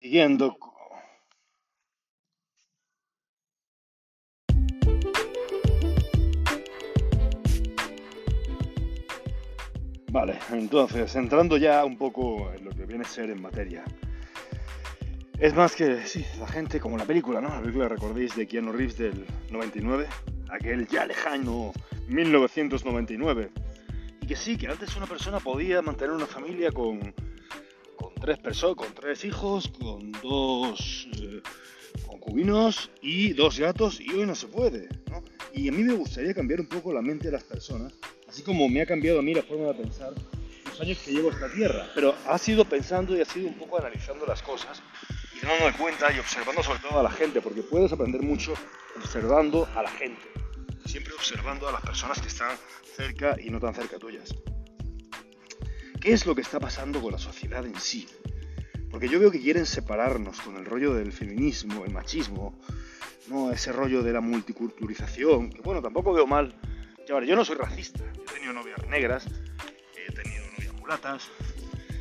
Siguiendo. Vale, entonces, entrando ya un poco en lo que viene a ser en materia. Es más que, sí, la gente, como la película, ¿no? La película, recordéis, de Keanu Reeves del 99, aquel ya lejano 1999. Y que sí, que antes una persona podía mantener una familia con, con tres personas, con tres hijos, con dos eh, concubinos y dos gatos, y hoy no se puede. Y a mí me gustaría cambiar un poco la mente de las personas, así como me ha cambiado a mí la forma de pensar los años que llevo a esta tierra. Pero ha sido pensando y ha sido un poco analizando las cosas y dándome cuenta y observando sobre todo a la gente, porque puedes aprender mucho observando a la gente, siempre observando a las personas que están cerca y no tan cerca tuyas. ¿Qué es lo que está pasando con la sociedad en sí? Porque yo veo que quieren separarnos con el rollo del feminismo, el machismo, no ese rollo de la multiculturalización, que bueno, tampoco veo mal. Que, yo no soy racista, yo he tenido novias negras, he tenido novias mulatas,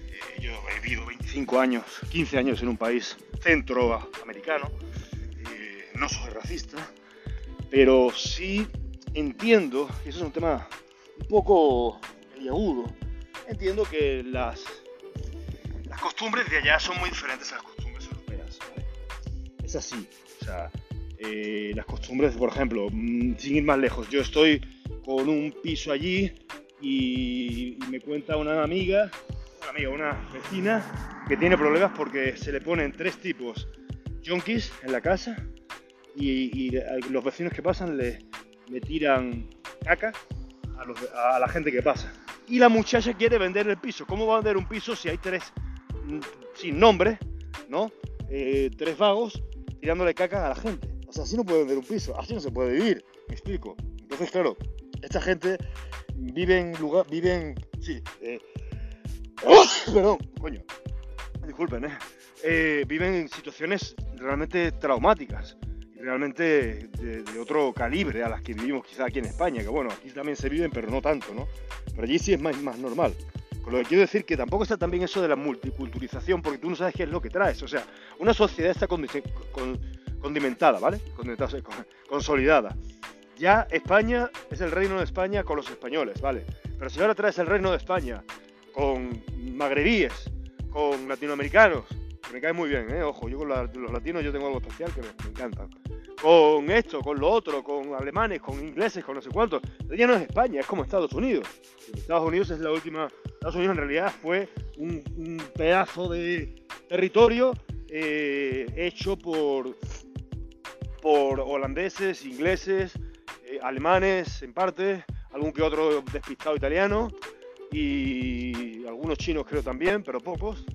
eh, yo he vivido 25 años, 15 años en un país centroamericano, eh, no soy racista, pero sí entiendo, y eso es un tema un poco agudo, entiendo que las, las costumbres de allá son muy diferentes a las costumbres europeas. Es así, o sea, eh, las costumbres, por ejemplo, mm, sin ir más lejos, yo estoy con un piso allí y, y me cuenta una amiga, una amiga, una vecina, que tiene problemas porque se le ponen tres tipos junkies en la casa y, los vecinos que pasan le, tiran caca a, la gente que pasa. Y la muchacha quiere vender el piso. ¿Cómo va a vender un piso si hay tres mm, sin nombre, ¿no? Eh, tres vagos tirándole caca a la gente? O sea, así no puede vender un piso, así no se puede vivir. Me explico. Entonces, claro, esta gente vive en lugar, vive en, sí, eh, perdón, coño, disculpen, ¿eh? ¿eh? viven en situaciones realmente traumáticas realmente de, otro calibre a las que vivimos quizá aquí en España, que bueno, aquí también se viven, pero no tanto, ¿no? Pero allí sí es más, más normal. Con lo que quiero decir que tampoco está también eso de la multiculturalización, porque tú no sabes qué es lo que traes. O sea, una sociedad está condimentada, ¿vale? Consolidada. Ya España es el reino de España con los españoles, ¿vale? Pero si ahora traes el reino de España con magrebíes, con latinoamericanos, me cae muy bien, ¿eh? ojo, yo con los latinos yo tengo algo especial que me, encanta. Con esto, con lo otro, con alemanes, con ingleses, con no sé cuántos. Ya no es España, es como Estados Unidos. Estados Unidos es la última. Estados Unidos en realidad fue un, pedazo de territorio eh, hecho por, por holandeses, ingleses, eh, alemanes en parte, algún que otro despistado italiano y algunos chinos creo también, pero pocos,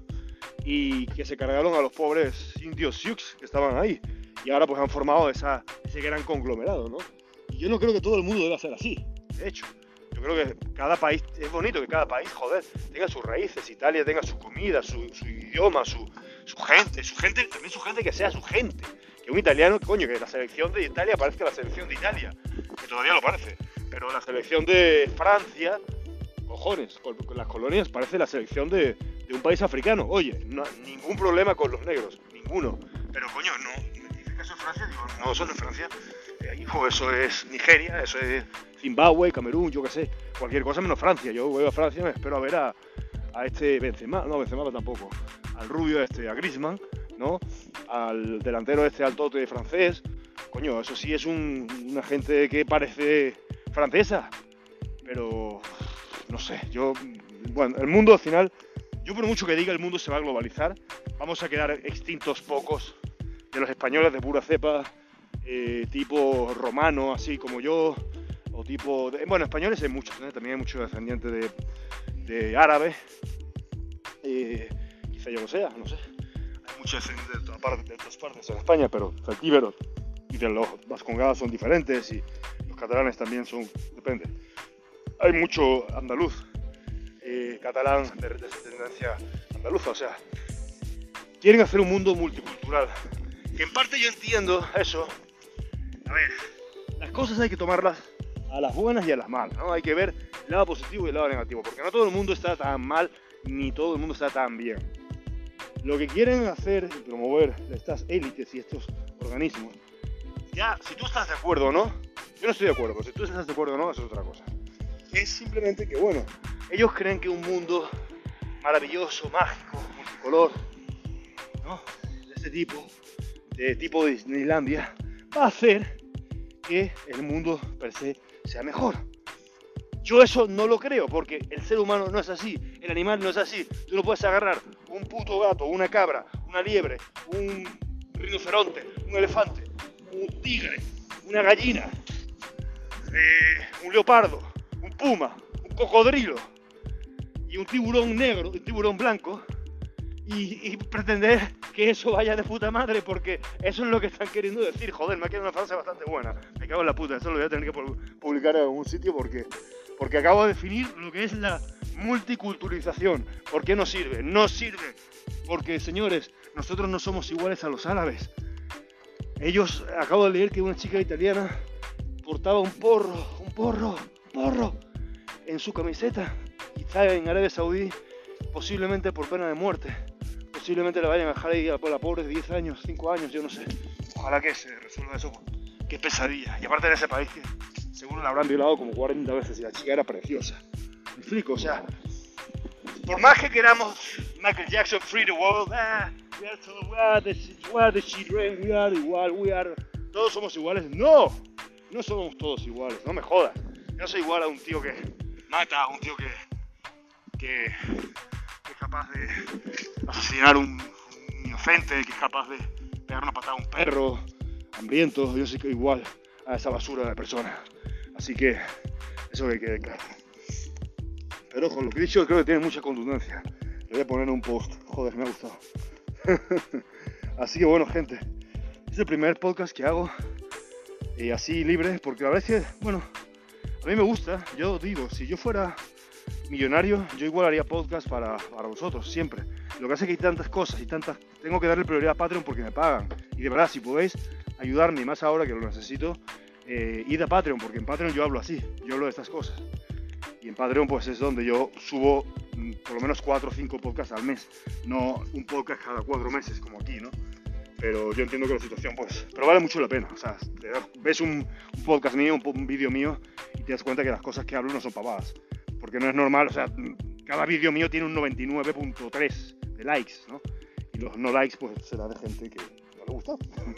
y que se cargaron a los pobres indios Sioux que estaban ahí. Y ahora pues han formado esa, ese gran conglomerado, ¿no? Y yo no creo que todo el mundo deba ser así, de hecho. Yo creo que cada país, es bonito que cada país, joder, tenga sus raíces, Italia tenga su comida, su, idioma, su, su, gente, su gente, también su gente que sea su gente. Que un italiano, coño, que la selección de Italia parezca la selección de Italia, que todavía lo parece. Pero la selección de Francia cojones, con, las colonias parece la selección de, un país africano. Oye, no, ningún problema con los negros, ninguno. Pero coño, no, me dices que eso es Francia, digo, no, eso no es Francia. Eh, hijo, eso es Nigeria, eso es Zimbabue, Camerún, yo qué sé, cualquier cosa menos Francia. Yo voy a Francia, me espero a ver a, a este Benzema, no, Benzema tampoco, al rubio este, a Griezmann, ¿no? Al delantero este altote francés. Coño, eso sí es una gente que parece francesa, pero no sé, yo, bueno, el mundo al final, yo por mucho que diga, el mundo se va a globalizar, vamos a quedar extintos pocos de los españoles de pura cepa, eh, tipo romano, así como yo, o tipo, bueno, españoles hay muchos, ¿eh? también hay muchos descendientes de, de árabes, eh, quizá yo lo sea, no sé, hay muchos descendientes de todas partes, de todas partes en España, pero celtíberos y de los vascongados son diferentes y los catalanes también son, depende hay mucho andaluz, eh, catalán de, descendencia andaluza, o sea, quieren hacer un mundo multicultural. En parte yo entiendo eso. A ver, las cosas hay que tomarlas a las buenas y a las malas, ¿no? Hay que ver el lado positivo y el lado negativo, porque no todo el mundo está tan mal ni todo el mundo está tan bien. lo que quieren hacer y promover estas élites y estos organismos, ya, si tú estás de acuerdo o no, yo no estoy de acuerdo, pero si tú estás de acuerdo o no, eso es otra cosa. Es simplemente que, bueno, ellos creen que un mundo maravilloso, mágico, multicolor, ¿no? de este tipo, de tipo Disneylandia, va a hacer que el mundo per se sea mejor. Yo eso no lo creo, porque el ser humano no es así, el animal no es así. Tú no puedes agarrar un puto gato, una cabra, una liebre, un rinoceronte, un elefante, un tigre, una gallina, eh, un leopardo, un cocodrilo y un tiburón negro, un tiburón blanco, y, pretender que eso vaya de puta madre, porque eso es lo que están queriendo decir. Joder, me ha quedado una frase bastante buena. Me cago en la puta, eso lo voy a tener que publicar en algún sitio porque, porque acabo de definir lo que es la multiculturalización. ¿Por qué no sirve? No sirve. Porque, señores, nosotros no somos iguales a los árabes. Ellos, acabo de leer que una chica italiana portaba un porro, un porro, un porro en su camiseta y está en Arabia Saudí posiblemente por pena de muerte. Posiblemente la vayan a dejar ahí a la pobre de 10 años, 5 años, yo no sé. Ojalá que se resuelva eso. Qué pesadilla. Y aparte de ese país que seguro la habrán violado como 40 veces y la chica era preciosa. Me explico, o sea, por más que queramos Michael Jackson Free the World, ah, we are, told, we, are the, we are the children, we are igual, we are, todos somos iguales. No, no somos todos iguales, no me jodas. Yo soy igual a un tío que mata, un tío que, que, es capaz de asesinar a un, inocente, que es capaz de pegar una patada a un perro hambriento. Yo soy igual a esa basura de persona. Así que eso que quede claro. Pero con lo que he dicho creo que tiene mucha contundencia. Le voy a poner un post. Joder, me ha gustado. Así que bueno, gente. Es el primer podcast que hago. Y así libre, porque a veces, bueno, a mí me gusta. Yo digo, si yo fuera millonario, yo igual haría podcast para, para vosotros, siempre. Lo que hace es que hay tantas cosas y tantas... Tengo que darle prioridad a Patreon porque me pagan. Y de verdad, si podéis ayudarme, más ahora que lo necesito, eh, id a Patreon, porque en Patreon yo hablo así, yo hablo de estas cosas. Y en Patreon pues es donde yo subo mm, por lo menos 4 o 5 podcasts al mes, no un podcast cada 4 meses como aquí, ¿no? Pero yo entiendo que la situación pues, pero vale mucho la pena, o sea, ves un, podcast mío, un, vídeo mío y te das cuenta que las cosas que hablo no son pavadas, porque no es normal, o sea, cada vídeo mío tiene un 99.3 de likes, ¿no? Y los no likes pues será de gente que no le gusta.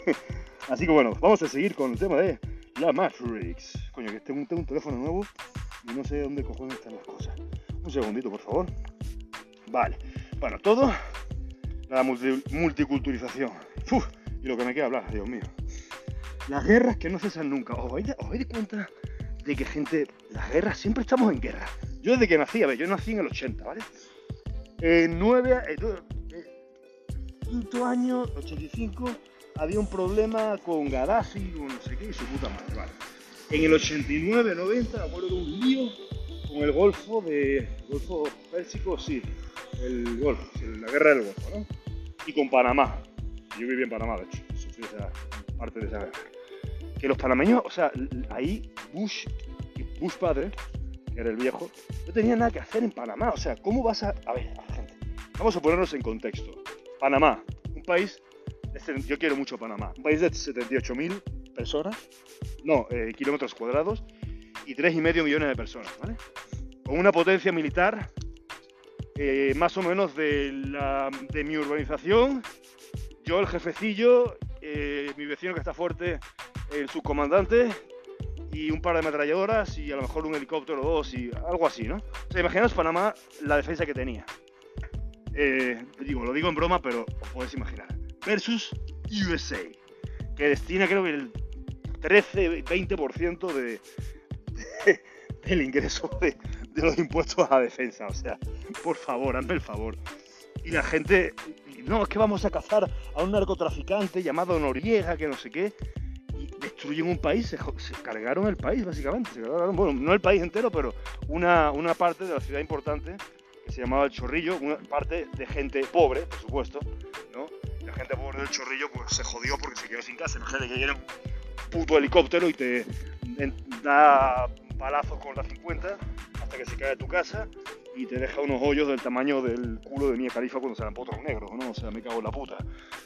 Así que bueno, vamos a seguir con el tema de la Matrix. Coño, que tengo un teléfono nuevo y no sé dónde cojones están las cosas. Un segundito, por favor. Vale. Bueno, todo la y lo que me queda hablar, Dios mío. Las guerras que no cesan nunca. ¿Os vais, de cuenta de que, gente, las guerras, siempre estamos en guerra? Yo desde que nací, a ver, yo nací en el 80, ¿vale? En 9, quinto año, 85, había un problema con Gaddafi o no sé qué y su puta madre, ¿vale? En el 89, 90, me acuerdo de un lío con el Golfo de. Golfo Pérsico, sí, el Golfo, la guerra del Golfo, ¿no? Y con Panamá. Yo viví en Panamá, de hecho, sufrí esa parte de esa guerra. Que los panameños, o sea, ahí Bush, Bush padre, que era el viejo, no tenía nada que hacer en Panamá. O sea, ¿cómo vas a.? A ver, gente, vamos a ponernos en contexto. Panamá, un país. Yo quiero mucho Panamá. Un país de 78.000 personas no, eh, kilómetros cuadrados y 3,5 millones de personas, ¿vale? Con una potencia militar eh, más o menos de, mi urbanización, yo el jefecillo, eh, mi vecino que está fuerte, el subcomandante y un par de ametralladoras y a lo mejor un helicóptero o dos y algo así, ¿no? O sea, imaginaos Panamá la defensa que tenía. digo, lo digo en broma, pero os podéis imaginar. Versus USA, que destina creo que el 13-20% de, del ingreso de, los impuestos a la defensa. O sea, por favor, hazme el favor. Y la gente, no, es que vamos a cazar a un narcotraficante llamado Noriega, que no sé qué. Y destruyen un país, se, cargaron el país básicamente. bueno, no el país entero, pero una, una parte de la ciudad importante que se llamaba El Chorrillo, una parte de gente pobre, por supuesto, ¿no? La gente pobre del Chorrillo pues se jodió porque se quedó sin casa. Imagínate que vienen puto helicóptero y te da palazos con la 50 hasta que se cae tu casa y te deja unos hoyos del tamaño del culo de Mia Califa cuando se dan potros negros, ¿no? O sea, me cago en la puta.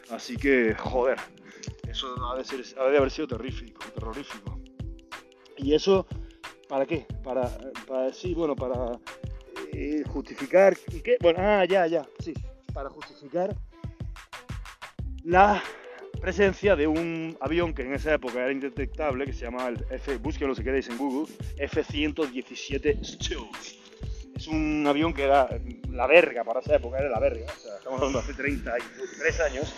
Así que, joder, eso ha de, haber sido terrífico, terrorífico. Y eso, ¿para qué? Para, para sí, bueno, para eh, justificar, ¿qué? Bueno, ah, ya, ya, sí, para justificar la presencia de un avión que en esa época era indetectable, que se llamaba el F, búsquenlo si queréis en Google, F-117 Stealth. Es un avión que era la verga para esa época, era la verga, o sea, estamos hablando hace 33 años,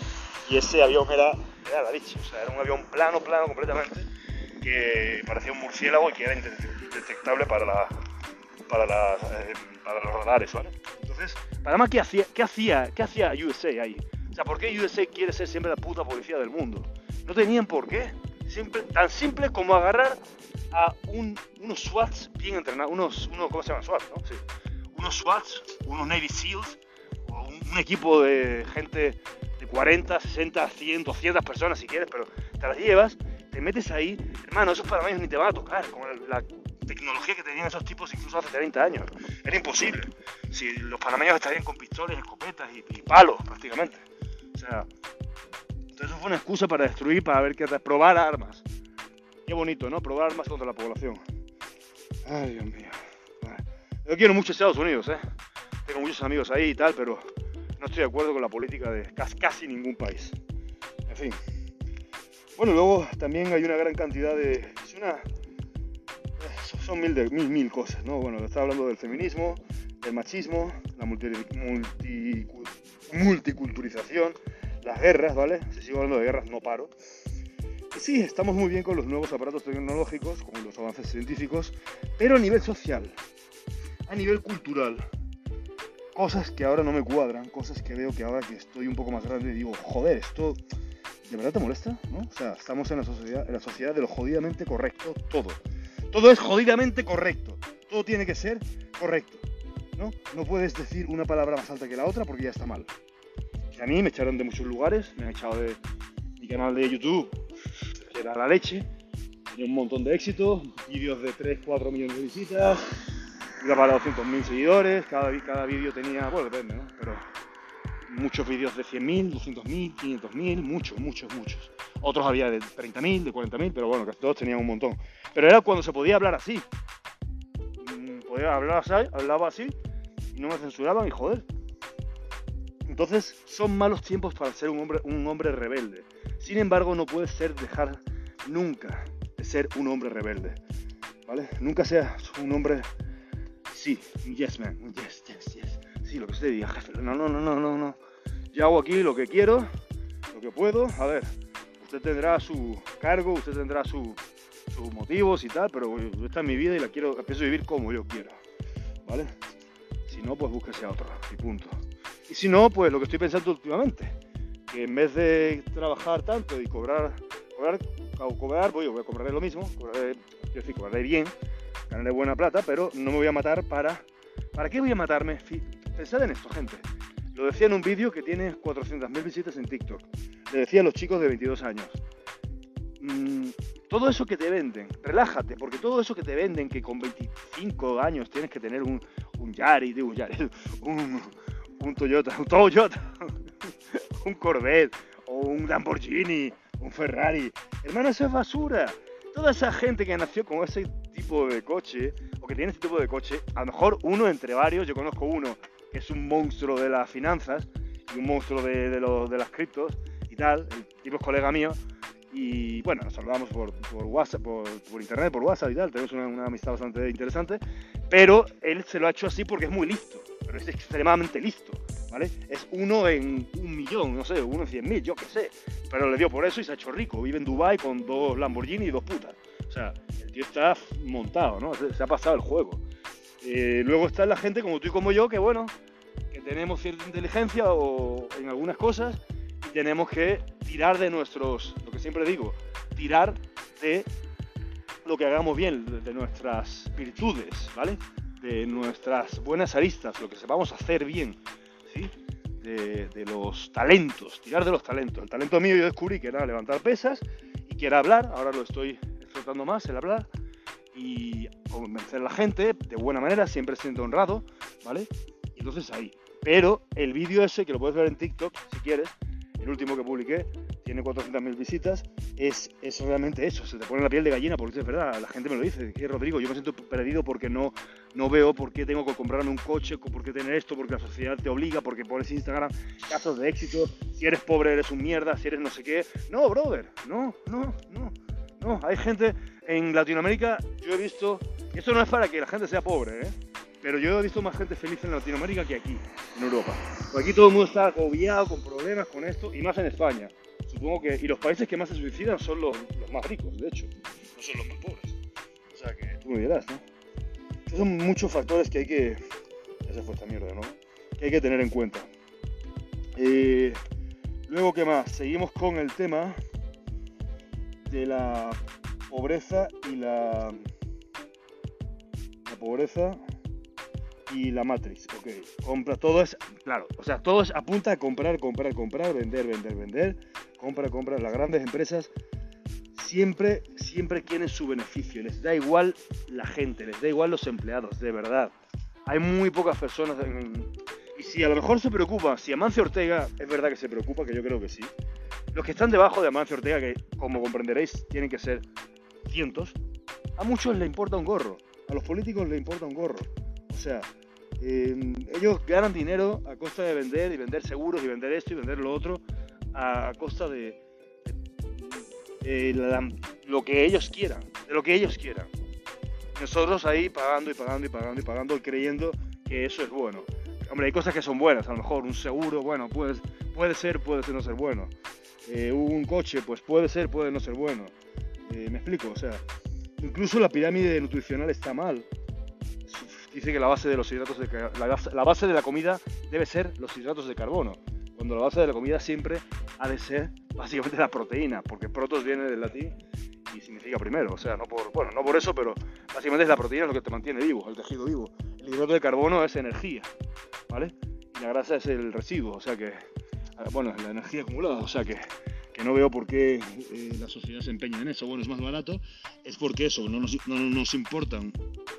y ese avión era, era la leche, o sea, era un avión plano, plano completamente, que parecía un murciélago y que era indetectable para, la, para, la, eh, para los radares, ¿vale? Entonces, además, ¿qué hacía, qué, hacía, ¿qué hacía USA ahí? O sea, ¿por qué USA quiere ser siempre la puta policía del mundo? No tenían por qué. tan simple como agarrar a unos SWATs bien entrenados, unos, unos, ¿cómo se llaman? SWATs, ¿no? Sí. Unos SWATs, unos Navy SEALs, o un, equipo de gente de 40, 60, 100, 200 personas si quieres, pero te las llevas, te metes ahí, hermano, esos panameños ni te van a tocar, con la tecnología que tenían esos tipos incluso hace 30 años. Era imposible. Si los panameños estarían con pistoles, escopetas y palos prácticamente. O sea, entonces eso fue una excusa para destruir, para ver qué probar armas. Qué bonito, ¿no? Probar armas contra la población. Ay, Dios mío. Yo quiero mucho Estados Unidos, ¿eh? Tengo muchos amigos ahí y tal, pero no estoy de acuerdo con la política de casi ningún país. En fin. Bueno, luego también hay una gran cantidad de... Es una... Son mil, de, mil, mil cosas, ¿no? Bueno, estaba hablando del feminismo, del machismo, la multi, multi multiculturización, las guerras, ¿vale? Si sigo hablando de guerras, no paro. Y sí, estamos muy bien con los nuevos aparatos tecnológicos, con los avances científicos, pero a nivel social, a nivel cultural, cosas que ahora no me cuadran, cosas que veo que ahora que estoy un poco más grande digo, joder, esto de verdad te molesta, ¿no? O sea, estamos en la sociedad, en la sociedad de lo jodidamente correcto todo. Todo es jodidamente correcto. Todo tiene que ser correcto. ¿no? No puedes decir una palabra más alta que la otra porque ya está mal. a mí me echaron de muchos lugares, me han echado de mi canal de YouTube, era la leche, tenía un montón de éxito, vídeos de 3, 4 millones de visitas, iba para 200.000 seguidores, cada, cada vídeo tenía, bueno, depende, ¿no? Pero muchos vídeos de 100.000, 200.000, 500.000, muchos, muchos, muchos. Otros había de 30.000, de 40.000, pero bueno, casi todos tenían un montón. Pero era cuando se podía hablar así. Mm, podía hablar así, hablaba así y no me censuraban y joder. Entonces son malos tiempos para ser un hombre, un hombre rebelde. Sin embargo, no puedes ser dejar nunca de ser un hombre rebelde. ¿Vale? Nunca seas un hombre sí, yes man, yes, yes, yes. Sí, lo que usted diga, jefe. No, no, no, no, no, no. Yo hago aquí lo que quiero, lo que puedo. A ver, usted tendrá su cargo, usted tendrá sus motivos y tal, pero esta es mi vida y la quiero, pienso vivir como yo quiero. ¿Vale? Si no, pues búsquese a otro y punto. Y si no, pues lo que estoy pensando últimamente, que en vez de trabajar tanto y cobrar, cobrar, cobrar voy, voy a cobraré lo mismo, cobraré, quiero decir, cobraré bien, ganaré buena plata, pero no me voy a matar para... ¿Para qué voy a matarme? Pensad en esto, gente. Lo decía en un vídeo que tiene 400.000 visitas en TikTok. Le decía a los chicos de 22 años. Mm, todo eso que te venden, relájate, porque todo eso que te venden, que con 25 años tienes que tener un, un Yari, digo un Yari, un Toyota, un Toyota, un Corvette, o un Lamborghini, un Ferrari. Hermano, eso es basura. Toda esa gente que nació con ese tipo de coche, o que tiene ese tipo de coche, a lo mejor uno entre varios, yo conozco uno que es un monstruo de las finanzas y un monstruo de, de, de las criptos y tal, el tipo es colega mío, y bueno, nos saludamos por, WhatsApp, por, internet, por WhatsApp y tal, tenemos una, amistad bastante interesante, pero él se lo ha hecho así porque es muy listo, pero es extremadamente listo, ¿vale? Es uno en un millón, no sé, uno en cien mil, yo qué sé, pero le dio por eso y se ha hecho rico, vive en Dubai con dos Lamborghini y dos putas, o sea, el tío está montado, ¿no? Se, se ha pasado el juego. Eh, luego está la gente como tú y como yo, que bueno, que tenemos cierta inteligencia o en algunas cosas y tenemos que tirar de nuestros, lo que siempre digo, tirar de lo que hagamos bien, de nuestras virtudes, ¿vale? De nuestras buenas aristas, lo que sepamos hacer bien, De, los talentos, tirar de los talentos. El talento mío yo descubrí que era levantar pesas y que era hablar, ahora lo estoy explotando más, el hablar. y convencer a la gente de buena manera, siempre siendo honrado, ¿vale? Y entonces ahí. Pero el vídeo ese, que lo puedes ver en TikTok si quieres, el último que publiqué, tiene 400.000 visitas, es, es realmente eso, se te pone la piel de gallina, porque es verdad, la gente me lo dice, que Rodrigo, yo me siento perdido porque no, no veo por qué tengo que comprarme un coche, por qué tener esto, porque la sociedad te obliga, porque pones Instagram casos de éxito, si eres pobre eres un mierda, si eres no sé qué. No, brother, no, no, no, no, hay gente en Latinoamérica, yo he visto, esto no es para que la gente sea pobre, ¿eh? pero yo he visto más gente feliz en Latinoamérica que aquí, en Europa. Porque aquí todo el mundo está agobiado con problemas con esto, y más en España. Supongo que. Y los países que más se suicidan son los, más ricos, de hecho. No son los más pobres. O sea que tú me dirás, ¿no? Son muchos factores que hay que. Esa fue esta mierda, ¿no? Que hay que tener en cuenta. Eh, luego, ¿qué más? Seguimos con el tema de la pobreza y la. La pobreza y la matriz. Ok, compra, todo es, claro, o sea, todo es apunta a comprar, comprar, comprar, vender, vender, vender, compra, compra. Las grandes empresas siempre, siempre quieren su beneficio, les da igual la gente, les da igual los empleados, de verdad. Hay muy pocas personas y si a lo mejor se preocupa, si Amancio Ortega es verdad que se preocupa, que yo creo que sí, los que están debajo de Amancio Ortega, que como comprenderéis tienen que ser cientos, a muchos les importa un gorro, a los políticos les importa un gorro. O sea, Em, ellos ganan dinero a costa de vender y vender seguros y vender esto y vender lo otro a costa de, lo que ellos quieran, de lo que ellos quieran. Nosotros ahí pagando y pagando y pagando y pagando creyendo que eso es bueno. Hombre, hay cosas que son buenas, a lo mejor un seguro, bueno, puede, puede ser, puede ser no ser bueno. Eh, un coche, pues puede ser, puede no ser bueno. Eh, me explico, o sea, incluso la pirámide nutricional está mal dice que la base de los hidratos de la base de la comida debe ser los hidratos de carbono, cuando la base de la comida siempre ha de ser básicamente la proteína, porque protos viene del latín y significa primero, o sea, no por, bueno, no por eso, pero básicamente es la proteína lo que te mantiene vivo, el tejido vivo. El hidrato de carbono es energía, ¿vale? Y la grasa es el residuo, o sea que, bueno, la energía acumulada, o sea que que no veo por qué eh, la sociedad se empeña en eso. Bueno, es más barato, es porque eso, no nos, no importan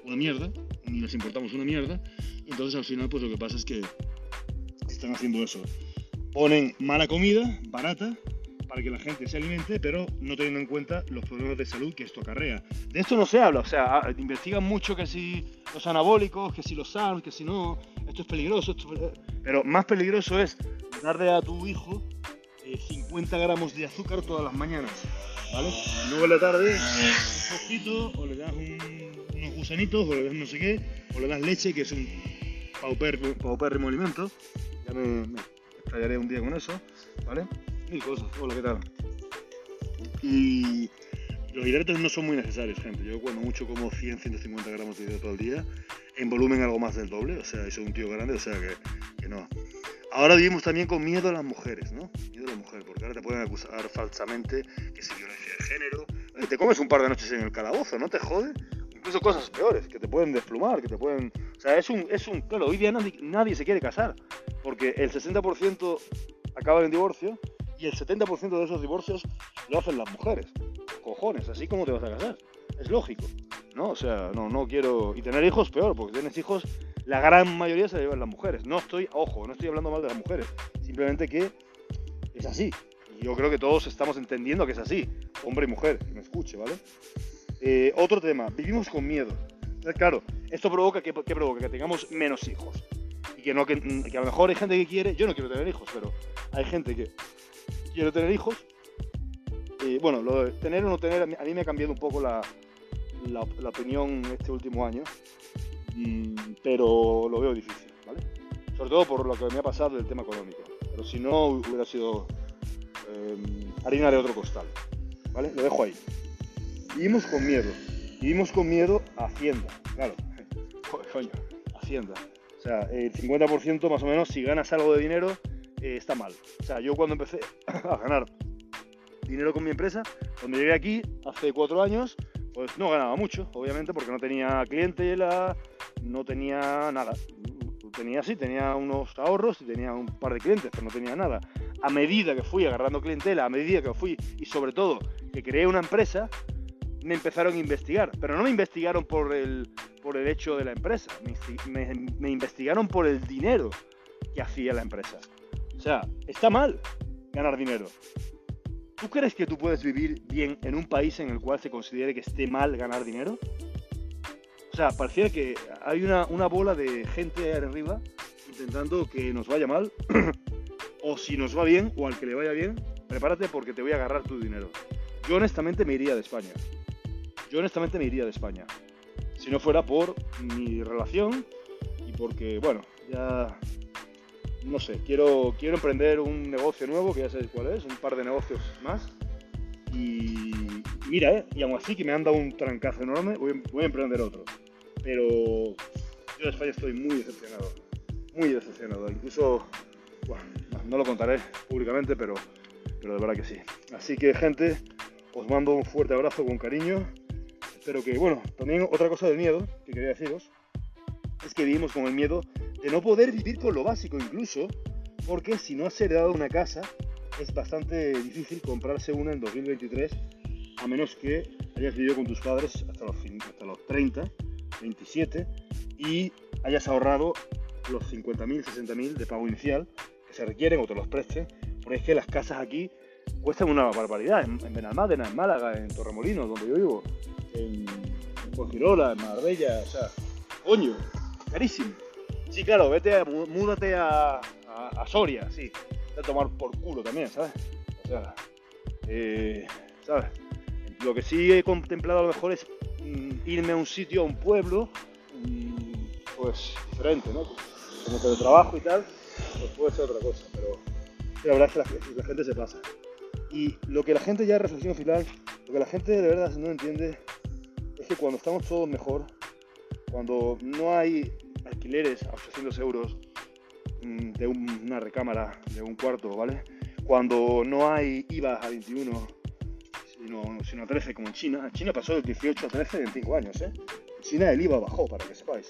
una mierda, ni les importamos una mierda, entonces al final pues lo que pasa es que están haciendo eso. Ponen mala comida, barata, para que la gente se alimente, pero no teniendo en cuenta los problemas de salud que esto acarrea. De esto no se habla, o sea, ah, investigan mucho que si los anabólicos, que si los SARS, que si no, esto es peligroso, pero más peligroso es darle a tu hijo 50 gramos de azúcar todas las mañanas, ¿vale? luego en la tarde un poquito, o le das unos gusanitos, o le das no sé qué, o le das leche, que es un paupérrimo alimento. Ya me, me un día con eso, ¿vale? Mil cosas. Hola, ¿qué tal? Y los hidratos no son muy necesarios, gente. Yo cuando mucho como 100, 150 gramos de hidrato al día, en volumen algo más del doble, o sea, soy un tío grande, o sea que, que no. Ahora vivimos también con miedo a las mujeres, ¿no? Miedo a las mujeres, porque ahora te pueden acusar falsamente que si violencia de género. te comes un par de noches en el calabozo, ¿no te jode? Incluso cosas peores, que te pueden desplumar, que te pueden... O sea, es un... Es un claro, hoy día nadie, se quiere casar, porque el 60% acaba en divorcio y el 70% de esos divorcios lo hacen las mujeres. Cojones, así como te vas a casar. Es lógico, ¿no? O sea, no, no quiero... Y tener hijos peor, porque tienes hijos la gran mayoría se llevan las mujeres. No estoy, ojo, no estoy hablando mal de las mujeres, simplemente que es así. Y yo creo que todos estamos entendiendo que es así, hombre y mujer, que me escuche, ¿vale? Eh, otro tema, vivimos con miedo. Claro, esto provoca que, provoca que tengamos menos hijos. Que, a lo mejor hay gente que quiere, yo no quiero tener hijos, pero hay gente que quiere tener hijos. Bueno, lo de tener o no tener, a mí me ha cambiado un poco la, opinión este último año. Mm, pero lo veo difícil, ¿vale? Sobre todo por lo que me ha pasado del tema económico. Pero si no, hubiera sido eh, harina de otro costal, ¿vale? Lo dejo ahí. Vivimos con miedo. Vivimos con miedo a Hacienda, claro. Coño, Hacienda. O sea, el 50% más o menos, si ganas algo de dinero, eh, está mal. O sea, yo cuando empecé a ganar dinero con mi empresa, cuando llegué aquí, hace cuatro años, pues no ganaba mucho, obviamente, porque no tenía clientela, no tenía nada. Tenía sí, tenía unos ahorros y tenía un par de clientes, pero no tenía nada. A medida que fui agarrando clientela, a medida que fui y sobre todo que creé una empresa, me empezaron a investigar, pero no me investigaron por el, por el hecho de la empresa, me, investigaron por el dinero que hacía la empresa. O sea, está mal ganar dinero. ¿Tú crees que tú puedes vivir bien en un país en el cual se considere que esté mal ganar dinero? O sea, parecía que hay una, una bola de gente arriba intentando que nos vaya mal, o si nos va bien, o al que le vaya bien, prepárate porque te voy a agarrar tu dinero. Yo honestamente me iría de España. Yo honestamente me iría de España. Si no fuera por mi relación y porque, bueno, ya no sé, quiero, quiero emprender un negocio nuevo, que ya sabéis cuál es, un par de negocios más. Y mira, eh, y aún así que me han dado un trancazo enorme, voy, a emprender otro. Pero yo de España estoy muy decepcionado, muy decepcionado. Incluso, bueno, no lo contaré públicamente, pero, pero de verdad que sí. Así que gente, os mando un fuerte abrazo con cariño pero que, bueno, también otra cosa del miedo que quería deciros es que vivimos con el miedo de no poder vivir con lo básico incluso, porque si no has heredado una casa, es bastante difícil comprarse una en 2023, a menos que hayas vivido con tus padres hasta los, hasta los 30, 27 y hayas ahorrado los 50.000, 60.000 de pago inicial que se requieren o te los presten, porque es que las casas aquí cuestan una barbaridad, en, en Benalmádena, en Málaga, en Torremolinos, donde yo vivo, en, en en Marbella, o sea, coño, carísimo. Sí, claro, vete, a, múdate a, Soria, sí, a tomar por culo también, ¿sabes? O sea, eh, ¿sabes? Lo que sí he contemplado a lo mejor es mm, irme a un sitio, a un pueblo, pues diferente, ¿no? Como trabajo y tal, pues puede ser otra cosa, pero la verdad es que la, gente se pasa. Y lo que la gente ya reflexión final, lo que la gente de verdad no entiende es que cuando estamos todos mejor, cuando no hay alquileres a 800 euros mm, de una recámara, de un cuarto, ¿vale? Cuando no hay IVA a 21, sino, a 13 como en China. En China pasó del 18 a 13 en 5 años, ¿eh? China el IVA bajó, para que sepáis.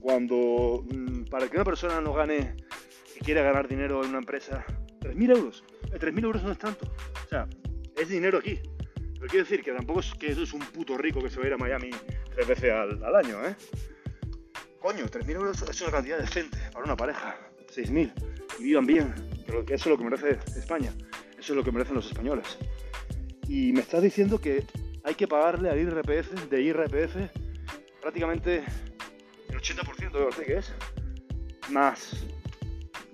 Cuando, mm, para que una persona no gane, y quiera ganar dinero en una empresa, 3.000 euros. 3.000 euros no es tanto. O sea, es dinero aquí. Pero quiero decir que tampoco es que eso es un puto rico que se va a ir a Miami tres veces al, año, ¿eh? Coño, 3.000 euros es una cantidad decente para una pareja. 6.000. Y vivan bien. Pero eso es lo que merece España. Eso es lo que merecen los españoles. Y me estás diciendo que hay que pagarle al IRPF, de IRPF, prácticamente el 80% de lo que es, más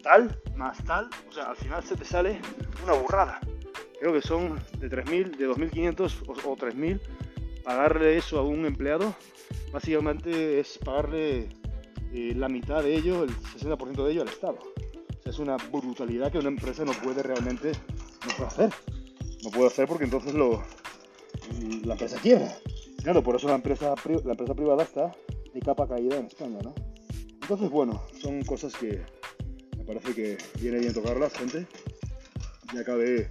tal, más tal. O sea, al final se te sale una burrada creo que son de 3.000, de 2.500 o, 3.000, pagarle eso a un empleado, básicamente es pagarle eh, la mitad de ello, el 60% de ello al Estado. es una brutalidad que una empresa no puede realmente no puede hacer. No puede hacer porque entonces lo, la empresa quiebra. Claro, por eso la empresa, la empresa privada está de capa caída en España. Entonces, bueno, son cosas que parece que viene bien tocarlas, gente. Ya acabé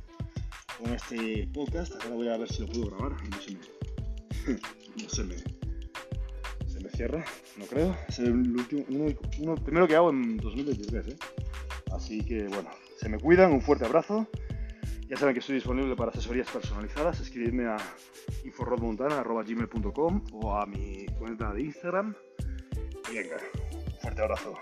con este podcast. Ahora voy a ver si lo puedo grabar. No se me, no se me, cierra, no creo. Es el último, uno, primero que hago en 2023. ¿eh? Así que bueno, se me cuidan. Un fuerte abrazo. Ya saben que estoy disponible para asesorías personalizadas. Escribidme a inforodmontana.gmail.com o a mi cuenta de Instagram. Venga, un fuerte abrazo.